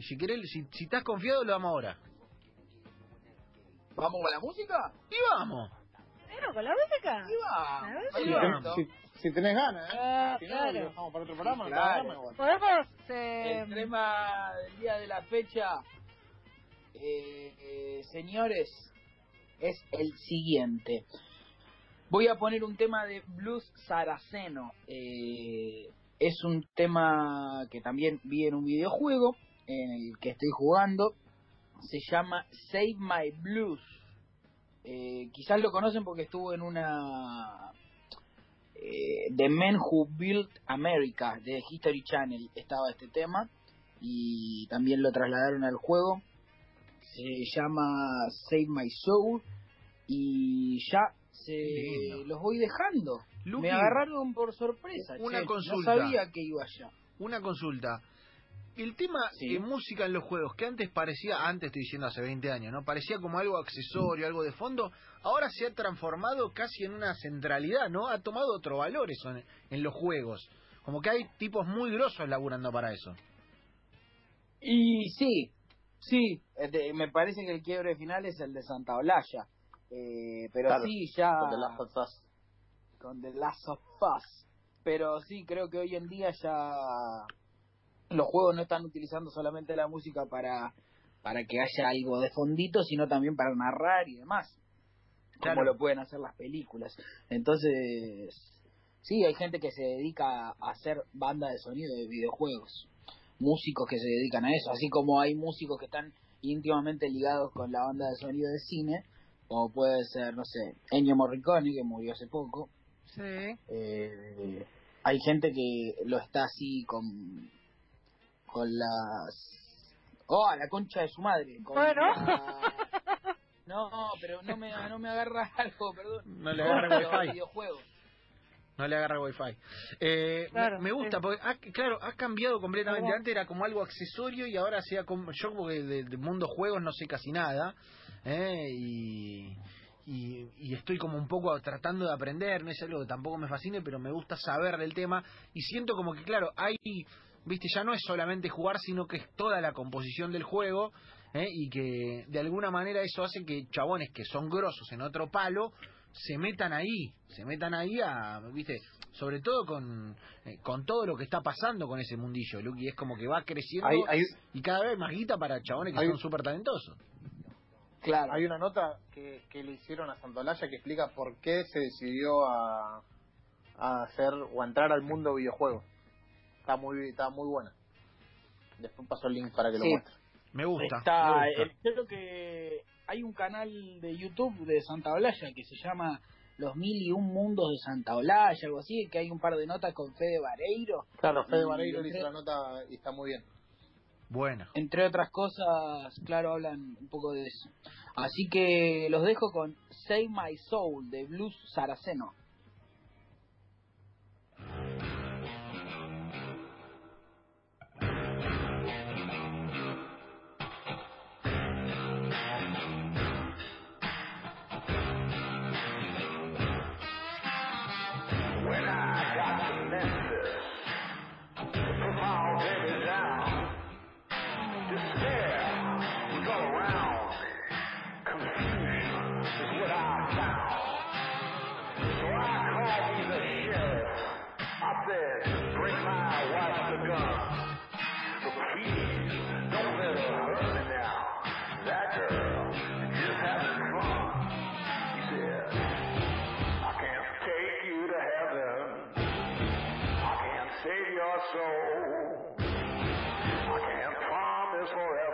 Y si querés, si, si estás confiado, lo damos ahora. ¿Vamos con la música? Y vamos. Bueno, con la música. Y va. A ver, Ahí sí. va. Si, si tenés ganas, ¿eh? Ah, si no, claro. lo dejamos para otro programa, no Claro. programa igual. Podemos. eh, El tema del día de la fecha, eh, eh, señores, es el siguiente. Voy a poner un tema de blues saraceno. Eh, es un tema que también vi en un videojuego en el que estoy jugando. Se llama Save My Blues. Eh, quizás lo conocen porque estuvo en una eh, The Men Who Built America de History Channel estaba este tema y también lo trasladaron al juego se llama Save My Soul y ya se Lindo. los voy dejando Luqui, me agarraron por sorpresa Una che. consulta. no sabía que iba allá Una consulta. El tema Sí. de música en los juegos, que antes parecía, antes estoy diciendo hace 20 años, ¿no? Parecía como algo accesorio, algo de fondo, ahora se ha transformado casi en una centralidad, ¿no? Ha tomado otro valor eso en, en los juegos. Como que hay tipos muy grosos laburando para eso. y sí sí este, me parece que el quiebre final es el de Santa Olalla Eh, pero Claro, sí ya Con The Last of Us. con The Last of Us. Pero sí, creo que hoy en día ya los juegos no están utilizando solamente la música para, para que haya algo de fondito, sino también para narrar y demás. Como Claro. lo pueden hacer las películas. Entonces, sí, hay gente que se dedica a hacer banda de sonido de videojuegos. Músicos que se dedican a eso. Así como hay músicos que están íntimamente ligados con la banda de sonido de cine. Como puede ser, no sé, Ennio Morricone, que murió hace poco. Sí. Eh, hay gente que lo está así con con las oh a la concha de su madre con Bueno. la- no pero no me no me agarra algo perdón No le agarra wifi. videojuegos No le agarra wifi. Eh, Claro, me, me gusta, porque, ha- claro, ha cambiado completamente. Antes era como algo accesorio y ahora sea como, yo como que del del mundo juegos no sé casi nada. ¿eh? Y, y, y estoy como un poco tratando de aprender, no es algo que tampoco me fascine, pero me gusta saber del tema y siento como que, claro, hay, viste, ya no es solamente jugar, sino que es toda la composición del juego. ¿eh? Y que de alguna manera eso hace que chabones que son grosos en otro palo se metan ahí, se metan ahí a, viste, sobre todo con, eh, con todo lo que está pasando con ese mundillo, Lucky, es como que va creciendo Hay, hay, y cada vez más guita para chabones que Hay- son súper talentosos. claro hay una nota que, que le hicieron a Santolaya que explica por qué se decidió a, a hacer o a entrar al mundo videojuego. Está muy, está muy buena. Después paso el link para que lo muestre. Me gusta. está me gusta. creo que hay un canal de YouTube de Santa Olalla que se llama los mil y un mundos de Santa Olalla algo así que hay un par de notas con Fede Vareiro Claro, Fede Y Vareiro entre- hizo la nota y está muy bien. Buena. entre otras cosas, claro, hablan un poco de eso. Así que los dejo con Save My Soul de Blues Saraceno. I can't promise forever.